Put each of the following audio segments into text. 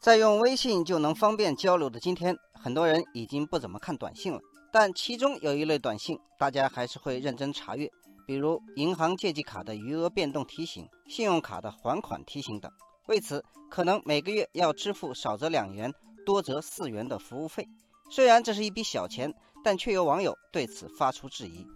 在用微信就能方便交流的今天，很多人已经不怎么看短信了。但其中有一类短信，大家还是会认真查阅，比如银行借记卡的余额变动提醒、信用卡的还款提醒等。为此，可能每个月要支付少则两元，多则四元的服务费。虽然这是一笔小钱，但却有网友对此发出质疑。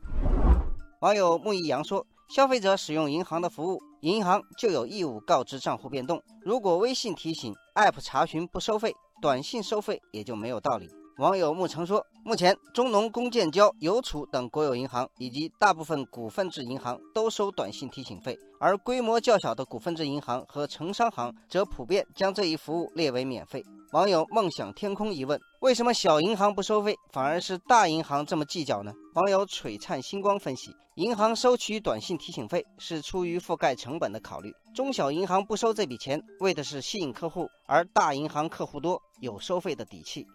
网友木易阳说：“消费者使用银行的服务，银行就有义务告知账户变动。如果微信提醒、App 查询不收费，短信收费也就没有道理。”网友沐橙说：“目前，中农、工建交、邮储等国有银行以及大部分股份制银行都收短信提醒费，而规模较小的股份制银行和城商行则普遍将这一服务列为免费。”网友梦想天空疑问：“为什么小银行不收费，反而是大银行这么计较呢？”网友璀璨星光分析：银行收取短信提醒费是出于覆盖成本的考虑，中小银行不收这笔钱，为的是吸引客户，而大银行客户多，有收费的底气。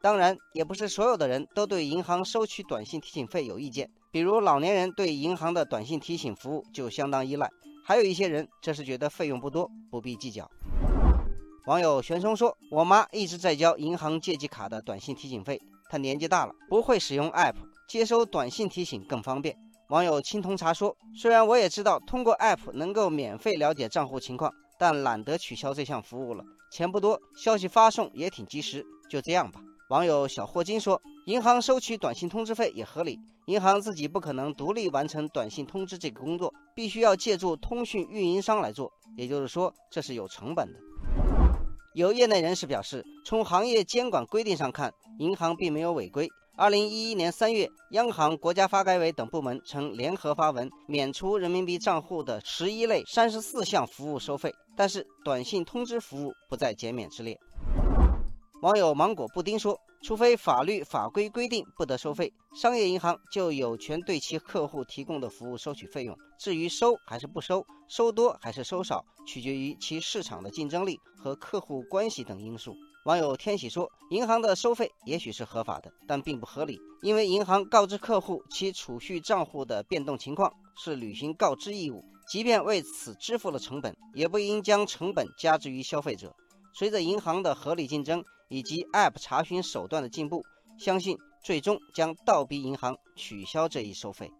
当然，也不是所有的人都对银行收取短信提醒费有意见。比如老年人对银行的短信提醒服务就相当依赖，还有一些人则是觉得费用不多，不必计较。网友玄松说：“我妈一直在交银行借记卡的短信提醒费，他年纪大了，不会使用 App，接收短信提醒更方便。”网友青铜茶说：“虽然我也知道通过 App 能够免费了解账户情况，但懒得取消这项服务了，钱不多，消息发送也挺及时，就这样吧。”网友小霍金说：“银行收取短信通知费也合理，银行自己不可能独立完成短信通知这个工作，必须要借助通讯运营商来做。也就是说，这是有成本的。”有业内人士表示，从行业监管规定上看，银行并没有违规。二零一一年三月，央行、国家发改委等部门曾联合发文，免除人民币账户的十一类三十四项服务收费，但是短信通知服务不在减免之列。网友芒果布丁说：“除非法律法规规定不得收费，商业银行就有权对其客户提供的服务收取费用。至于收还是不收，收多还是收少，取决于其市场的竞争力和客户关系等因素。”网友天喜说：“银行的收费也许是合法的，但并不合理，因为银行告知客户其储蓄账户的变动情况是履行告知义务，即便为此支付了成本，也不应将成本加之于消费者。随着银行的合理竞争。”以及 App 查询手段的进步，相信最终将倒逼银行取消这一收费。